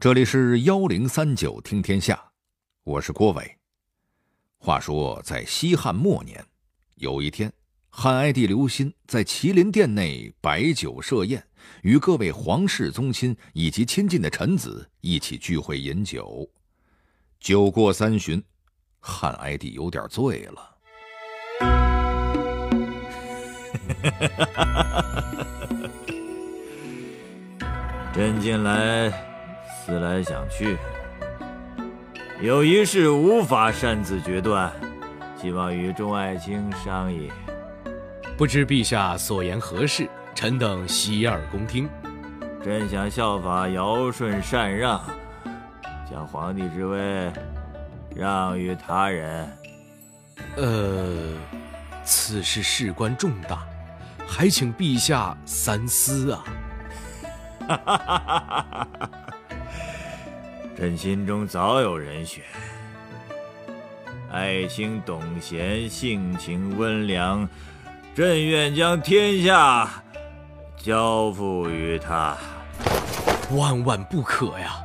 这里是幺零三九听天下，我是郭伟。话说在西汉末年，有一天，汉哀帝刘歆在麒麟殿内摆酒设宴，与各位皇室宗亲以及亲近的臣子一起聚会饮酒。酒过三巡，汉哀帝有点醉了。朕近来。思来想去，有一事无法擅自决断，希望与众爱卿商议。不知陛下所言何事？臣等洗耳恭听。朕想效法尧舜禅让，将皇帝之位让与他人。呃，此事事关重大，还请陛下三思啊！哈哈哈哈哈哈！朕心中早有人选，爱卿董贤性情温良，朕愿将天下交付于他。万万不可呀！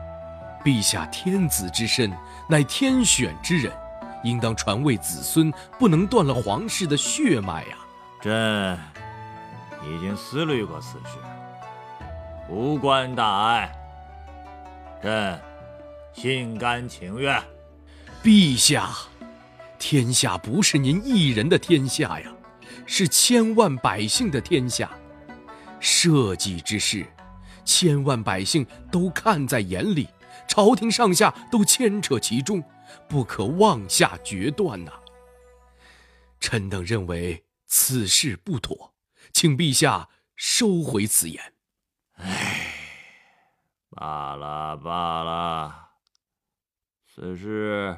陛下天子之身，乃天选之人，应当传位子孙，不能断了皇室的血脉呀。朕已经思虑过此事，无关大碍。朕。心甘情愿，陛下，天下不是您一人的天下呀，是千万百姓的天下。社稷之事，千万百姓都看在眼里，朝廷上下都牵扯其中，不可妄下决断呐。臣等认为此事不妥，请陛下收回此言。唉，罢了罢了。此事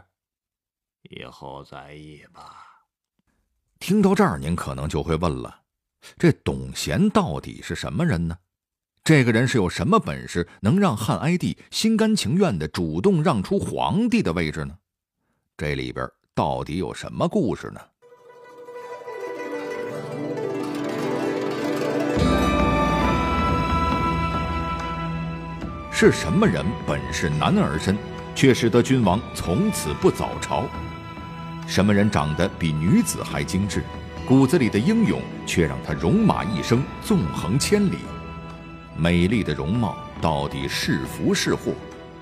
以后再议吧。听到这儿，您可能就会问了：这董贤到底是什么人呢？这个人是有什么本事，能让汉哀帝心甘情愿的主动让出皇帝的位置呢？这里边到底有什么故事呢？是什么人本是男儿身？却使得君王从此不早朝。什么人长得比女子还精致，骨子里的英勇却让他戎马一生，纵横千里。美丽的容貌到底是福是祸？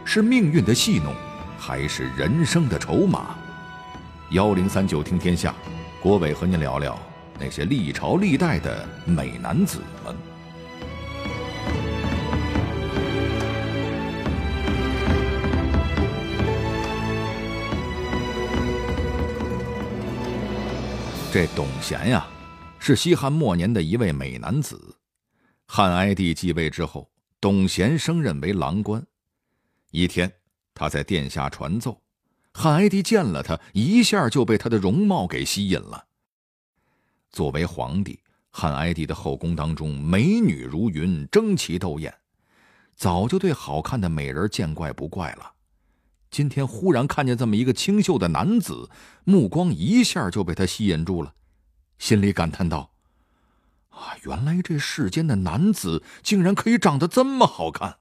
是命运的戏弄，还是人生的筹码？幺零三九听天下，郭伟和您聊聊那些历朝历代的美男子们。这董贤呀，是西汉末年的一位美男子。汉哀帝继位之后，董贤升任为郎官。一天，他在殿下传奏，汉哀帝见了他，一下就被他的容貌给吸引了。作为皇帝，汉哀帝的后宫当中美女如云，争奇斗艳，早就对好看的美人见怪不怪了。今天忽然看见这么一个清秀的男子，目光一下就被他吸引住了，心里感叹道：“啊，原来这世间的男子竟然可以长得这么好看，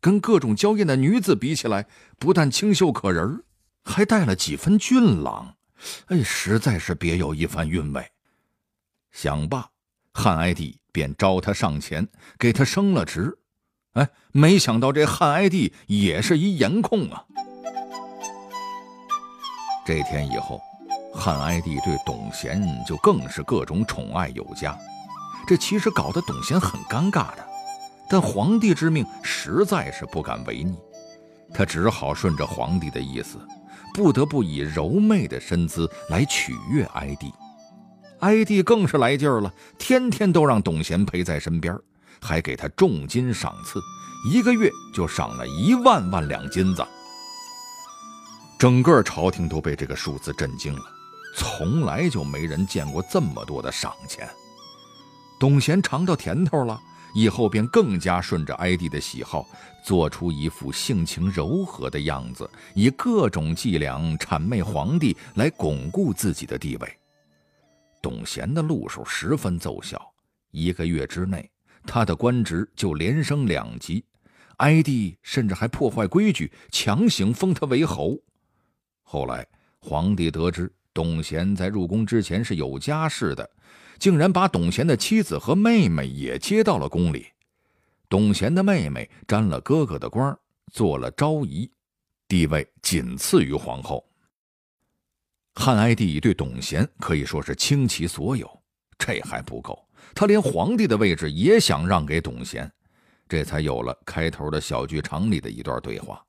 跟各种娇艳的女子比起来，不但清秀可人，还带了几分俊朗，哎，实在是别有一番韵味。”想罢，汉哀帝便召他上前，给他升了职。哎，没想到这汉哀帝也是一颜控啊！这天以后，汉哀帝对董贤就更是各种宠爱有加，这其实搞得董贤很尴尬的。但皇帝之命实在是不敢违逆，他只好顺着皇帝的意思，不得不以柔媚的身姿来取悦哀帝。哀帝更是来劲儿了，天天都让董贤陪在身边，还给他重金赏赐，一个月就赏了一万万两金子。整个朝廷都被这个数字震惊了，从来就没人见过这么多的赏钱。董贤尝到甜头了，以后便更加顺着哀帝的喜好，做出一副性情柔和的样子，以各种伎俩谄媚皇帝，来巩固自己的地位。董贤的路数十分奏效，一个月之内，他的官职就连升两级，哀帝甚至还破坏规矩，强行封他为侯。后来，皇帝得知董贤在入宫之前是有家室的，竟然把董贤的妻子和妹妹也接到了宫里。董贤的妹妹沾了哥哥的光，做了昭仪，地位仅次于皇后。汉哀帝对董贤可以说是倾其所有，这还不够，他连皇帝的位置也想让给董贤。这才有了开头的小剧场里的一段对话。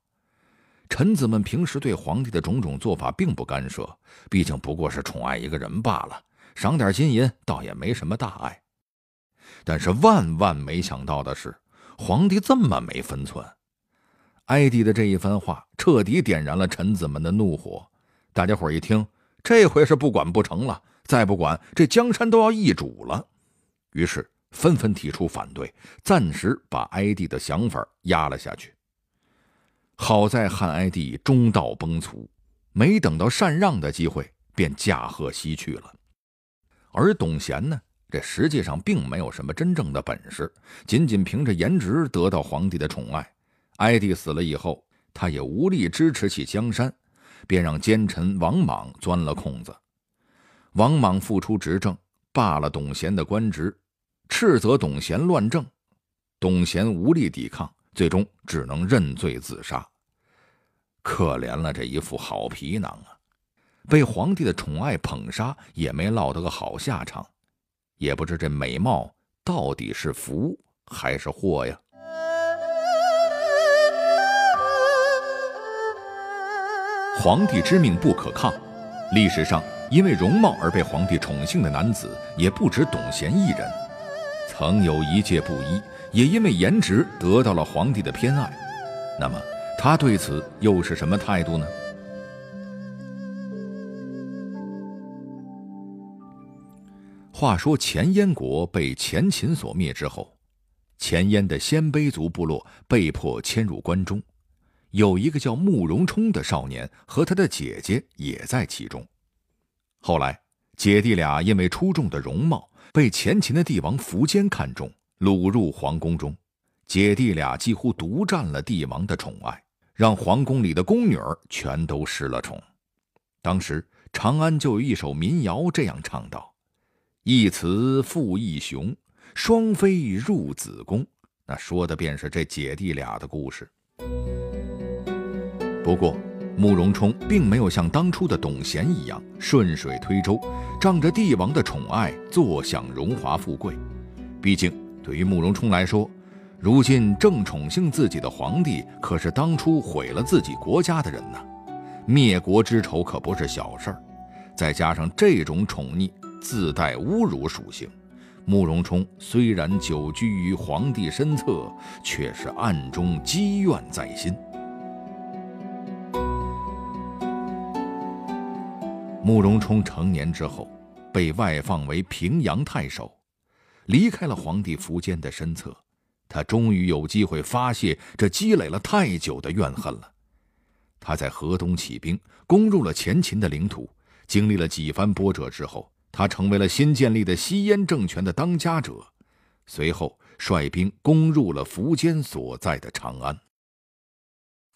臣子们平时对皇帝的种种做法并不干涉，毕竟不过是宠爱一个人罢了，赏点金银倒也没什么大碍。但是万万没想到的是，皇帝这么没分寸。哀帝的这一番话彻底点燃了臣子们的怒火。大家伙一听，这回是不管不成了，再不管这江山都要易主了。于是。纷纷提出反对，暂时把哀帝的想法压了下去。好在汉哀帝中道崩殂，没等到禅让的机会，便驾鹤西去了。而董贤呢，这实际上并没有什么真正的本事，仅仅凭着颜值得到皇帝的宠爱。哀帝死了以后，他也无力支持起江山，便让奸臣王莽钻了空子。王莽复出执政，罢了董贤的官职。斥责董贤乱政，董贤无力抵抗，最终只能认罪自杀。可怜了这一副好皮囊啊！被皇帝的宠爱捧杀，也没落得个好下场。也不知这美貌到底是福还是祸呀？皇帝之命不可抗，历史上因为容貌而被皇帝宠幸的男子也不止董贤一人。曾有一介布衣，也因为颜值得到了皇帝的偏爱。那么，他对此又是什么态度呢？话说前燕国被前秦所灭之后，前燕的鲜卑族部落被迫迁入关中，有一个叫慕容冲的少年和他的姐姐也在其中。后来，姐弟俩因为出众的容貌。被前秦的帝王苻坚看中，掳入皇宫中，姐弟俩几乎独占了帝王的宠爱，让皇宫里的宫女儿全都失了宠。当时长安就有一首民谣这样唱道：“一雌复一雄，双飞入子宫。”那说的便是这姐弟俩的故事。不过，慕容冲并没有像当初的董贤一样顺水推舟，仗着帝王的宠爱坐享荣华富贵。毕竟，对于慕容冲来说，如今正宠幸自己的皇帝可是当初毁了自己国家的人呢，灭国之仇可不是小事儿。再加上这种宠溺自带侮辱属性，慕容冲虽然久居于皇帝身侧，却是暗中积怨在心。慕容冲成年之后，被外放为平阳太守，离开了皇帝苻坚的身侧。他终于有机会发泄这积累了太久的怨恨了。他在河东起兵，攻入了前秦的领土。经历了几番波折之后，他成为了新建立的西燕政权的当家者。随后率兵攻入了苻坚所在的长安。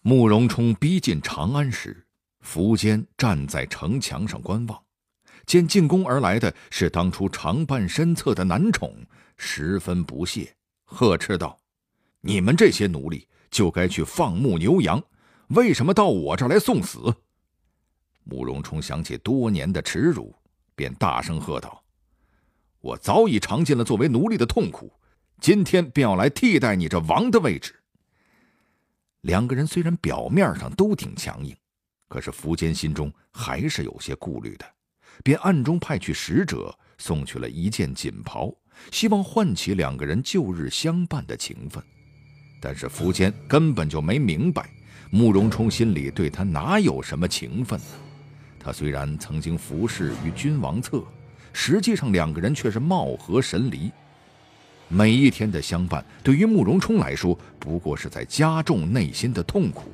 慕容冲逼近长安时。苻坚站在城墙上观望，见进宫而来的是当初常伴身侧的男宠，十分不屑，呵斥道：“你们这些奴隶就该去放牧牛羊，为什么到我这儿来送死？”慕容冲想起多年的耻辱，便大声喝道：“我早已尝尽了作为奴隶的痛苦，今天便要来替代你这王的位置。”两个人虽然表面上都挺强硬。可是苻坚心中还是有些顾虑的，便暗中派去使者送去了一件锦袍，希望唤起两个人旧日相伴的情分。但是苻坚根本就没明白，慕容冲心里对他哪有什么情分呢？他虽然曾经服侍于君王侧，实际上两个人却是貌合神离。每一天的相伴，对于慕容冲来说，不过是在加重内心的痛苦。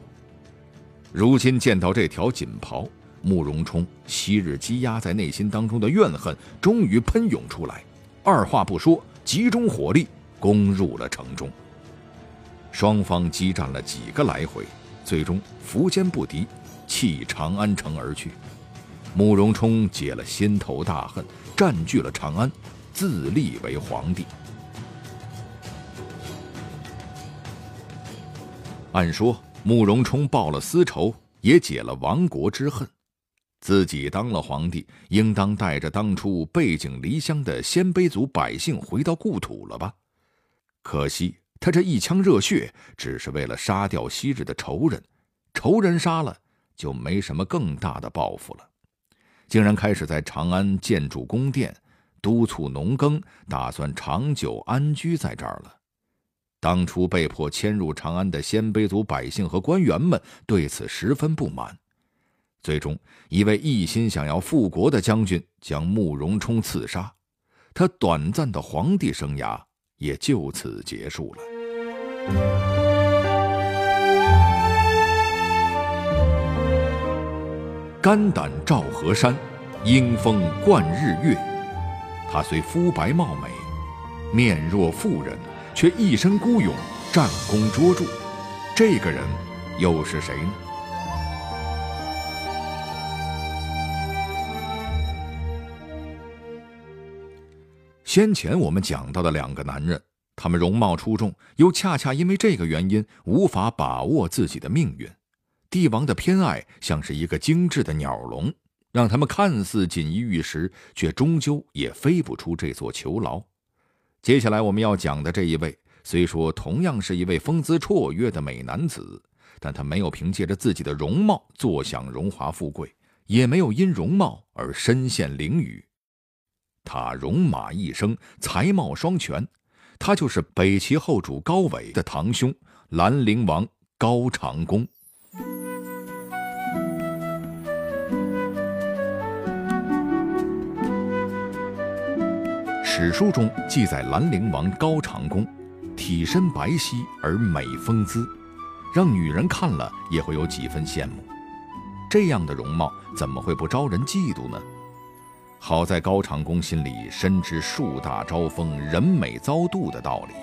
如今见到这条锦袍，慕容冲昔日积压在内心当中的怨恨终于喷涌出来，二话不说，集中火力攻入了城中。双方激战了几个来回，最终苻坚不敌，弃长安城而去。慕容冲解了心头大恨，占据了长安，自立为皇帝。按说，慕容冲报了私仇，也解了亡国之恨，自己当了皇帝，应当带着当初背井离乡的鲜卑族百姓回到故土了吧？可惜，他这一腔热血，只是为了杀掉昔日的仇人，仇人杀了，就没什么更大的报复了，竟然开始在长安建筑宫殿，督促农耕，打算长久安居在这儿了。当初被迫迁入长安的鲜卑族百姓和官员们对此十分不满，最终一位一心想要复国的将军将慕容冲刺杀，他短暂的皇帝生涯也就此结束了。肝胆照河山，英风贯日月。他虽肤白貌美，面若妇人。却一身孤勇，战功卓著。这个人又是谁呢？先前我们讲到的两个男人，他们容貌出众，又恰恰因为这个原因无法把握自己的命运。帝王的偏爱像是一个精致的鸟笼，让他们看似锦衣玉食，却终究也飞不出这座囚牢。接下来我们要讲的这一位，虽说同样是一位风姿绰约的美男子，但他没有凭借着自己的容貌坐享荣华富贵，也没有因容貌而身陷囹圄。他戎马一生，才貌双全，他就是北齐后主高纬的堂兄兰陵王高长恭。史书中记载，兰陵王高长恭体身白皙而美风姿，让女人看了也会有几分羡慕。这样的容貌怎么会不招人嫉妒呢？好在高长恭心里深知树大招风、人美遭妒的道理，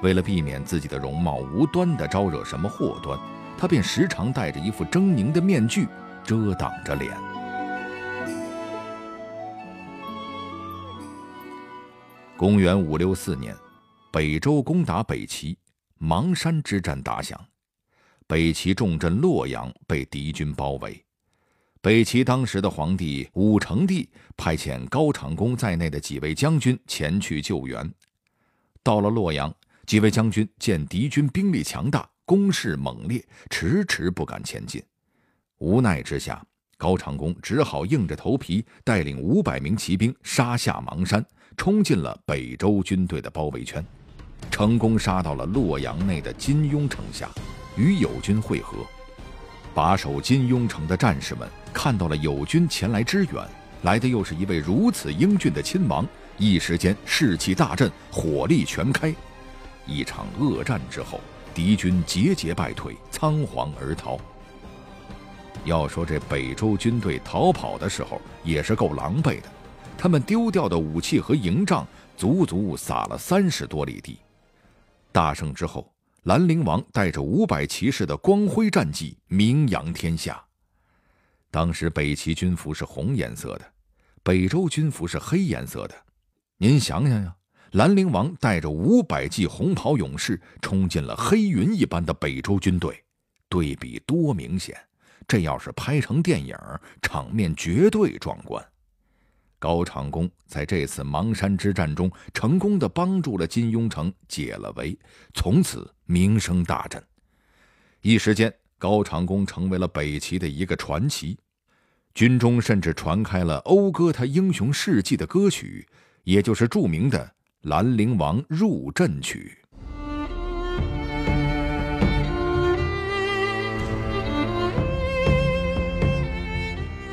为了避免自己的容貌无端的招惹什么祸端，他便时常戴着一副狰狞的面具遮挡着脸。公元五六四年，北周攻打北齐，邙山之战打响，北齐重镇洛阳被敌军包围。北齐当时的皇帝武成帝派遣高长恭在内的几位将军前去救援。到了洛阳，几位将军见敌军兵力强大，攻势猛烈，迟迟不敢前进。无奈之下，高长恭只好硬着头皮带领五百名骑兵杀下邙山。冲进了北周军队的包围圈，成功杀到了洛阳内的金庸城下，与友军会合。把守金庸城的战士们看到了友军前来支援，来的又是一位如此英俊的亲王，一时间士气大振，火力全开。一场恶战之后，敌军节节败退，仓皇而逃。要说这北周军队逃跑的时候，也是够狼狈的。他们丢掉的武器和营帐足足撒了三十多里地。大胜之后，兰陵王带着五百骑士的光辉战绩名扬天下。当时北齐军服是红颜色的，北周军服是黑颜色的。您想想呀，兰陵王带着五百骑红袍勇士冲进了黑云一般的北周军队，对比多明显！这要是拍成电影，场面绝对壮观。高长恭在这次邙山之战中，成功的帮助了金庸城解了围，从此名声大振。一时间，高长恭成为了北齐的一个传奇，军中甚至传开了讴歌他英雄事迹的歌曲，也就是著名的《兰陵王入阵曲》。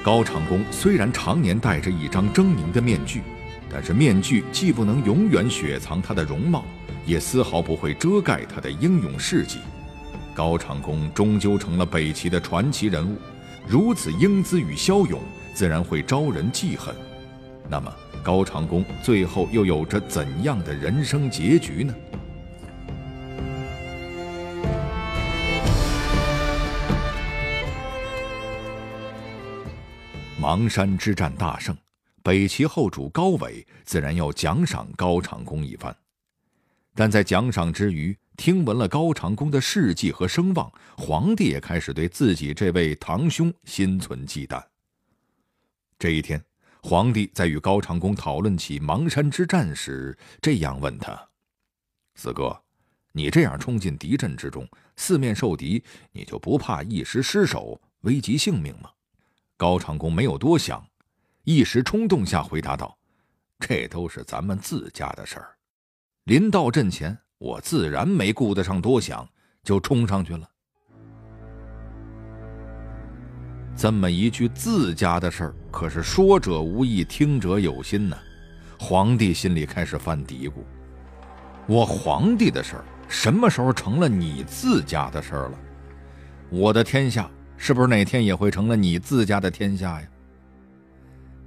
高长恭虽然常年戴着一张狰狞的面具，但是面具既不能永远雪藏他的容貌，也丝毫不会遮盖他的英勇事迹。高长恭终究成了北齐的传奇人物如此英姿与骁勇自然会招人记恨。那么高长恭最后又有着怎样的人生结局呢？邙山之战大胜北齐后主高纬自然要奖赏高长恭一番。但在奖赏之余听闻了高长恭的事迹和声望，皇帝也开始对自己这位堂兄心存忌惮。这一天，皇帝在与高长恭讨论起邙山之战时，这样问他：“四哥，你这样冲进敌阵之中，四面受敌，你就不怕一时失手，危及性命吗？”高长恭没有多想，一时冲动下回答道：“这都是咱们自家的事儿。临到阵前，我自然没顾得上多想，就冲上去了。”这么一句自家的事儿，可是说者无意，听者有心呢。皇帝心里开始犯嘀咕：我皇帝的事儿，什么时候成了你自家的事儿了？我的天下，是不是哪天也会成了你自家的天下呀？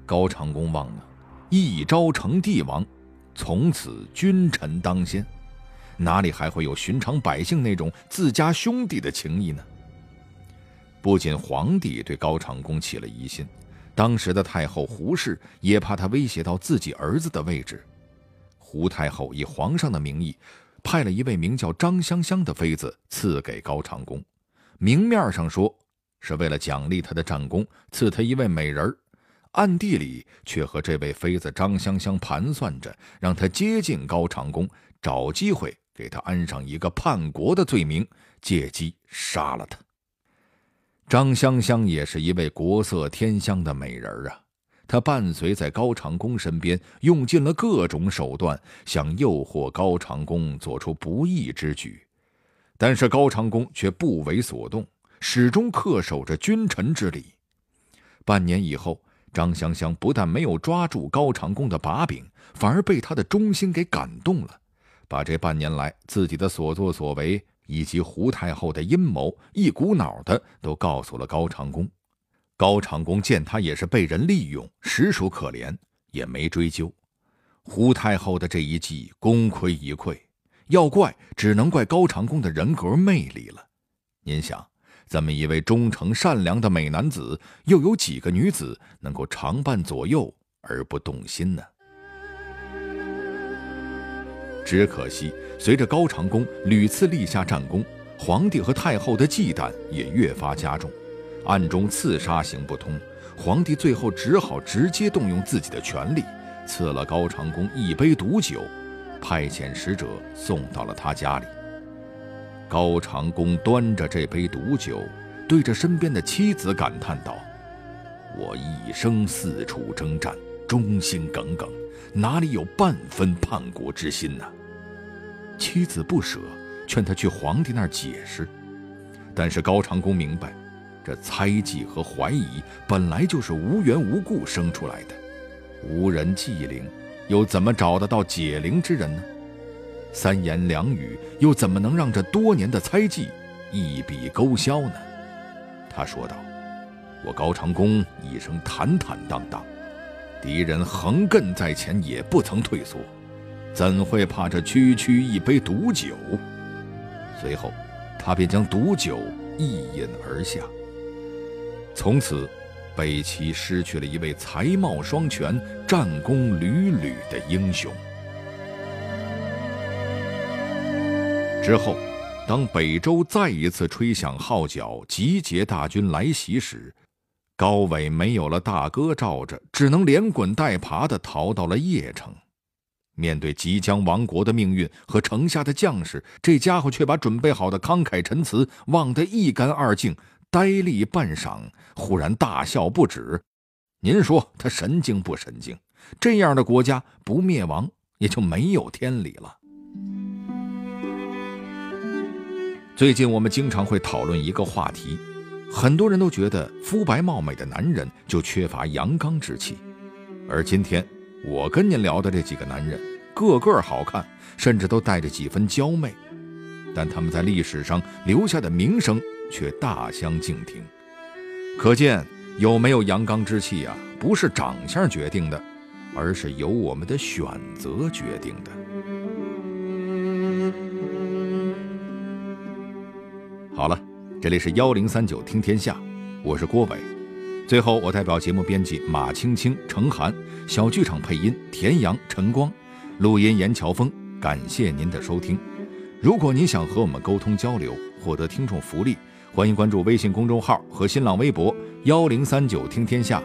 高长恭忘了，一朝成帝王，从此君臣当先，哪里还会有寻常百姓那种自家兄弟的情谊呢？不仅皇帝对高长恭起了疑心，当时的太后胡氏也怕他威胁到自己儿子的位置。胡太后以皇上的名义，派了一位名叫张香香的妃子赐给高长恭，明面上说是为了奖励他的战功，赐他一位美人儿，暗地里却和这位妃子张香香盘算着，让他接近高长恭，找机会给他安上一个叛国的罪名，借机杀了他。张香香也是一位国色天香的美人啊，她伴随在高长恭身边，用尽了各种手段，想诱惑高长恭做出不义之举，但是高长恭却不为所动，始终恪守着君臣之礼。半年以后，张香香不但没有抓住高长恭的把柄，反而被他的忠心给感动了，把这半年来自己的所作所为。以及胡太后的阴谋，一股脑的都告诉了高长恭。高长恭见他也是被人利用，实属可怜，也没追究。胡太后的这一计功亏一篑，要怪只能怪高长恭的人格魅力了。您想，这么一位忠诚善良的美男子，又有几个女子能够常伴左右而不动心呢？只可惜，随着高长恭屡次立下战功，皇帝和太后的忌惮也越发加重，暗中刺杀行不通。皇帝最后只好直接动用自己的权力，赐了高长恭一杯毒酒，派遣使者送到了他家里。高长恭端着这杯毒酒，对着身边的妻子感叹道：“我一生四处征战，忠心耿耿，哪里有半分叛国之心呢？”妻子不舍，劝他去皇帝那儿解释。但是高长恭明白，这猜忌和怀疑本来就是无缘无故生出来的，无人祭灵，又怎么找得到解灵之人呢？三言两语又怎么能让这多年的猜忌一笔勾销呢？他说道：“我高长恭一生坦坦荡荡，敌人横亘在前也不曾退缩。”怎会怕这区区一杯毒酒？随后，他便将毒酒一饮而下。从此，北齐失去了一位才貌双全、战功屡屡的英雄。之后，当北周再一次吹响号角，集结大军来袭时，高纬没有了大哥罩着，只能连滚带爬地逃到了邺城。面对即将亡国的命运和城下的将士，这家伙却把准备好的慷慨陈词忘得一干二净，呆立半晌，忽然大笑不止。您说他神经不神经？这样的国家不灭亡也就没有天理了。最近我们经常会讨论一个话题，很多人都觉得肤白貌美的男人就缺乏阳刚之气，而今天。我跟您聊的这几个男人，个个好看，甚至都带着几分娇媚，但他们在历史上留下的名声却大相径庭。可见有没有阳刚之气啊，不是长相决定的，而是由我们的选择决定的。好了，这里是幺零三九听天下，我是郭伟。最后，我代表节目编辑马青青、程涵，小剧场配音田阳、陈光，录音严乔峰。感谢您的收听。如果您想和我们沟通交流，获得听众福利，欢迎关注微信公众号和新浪微博幺零三九听天下。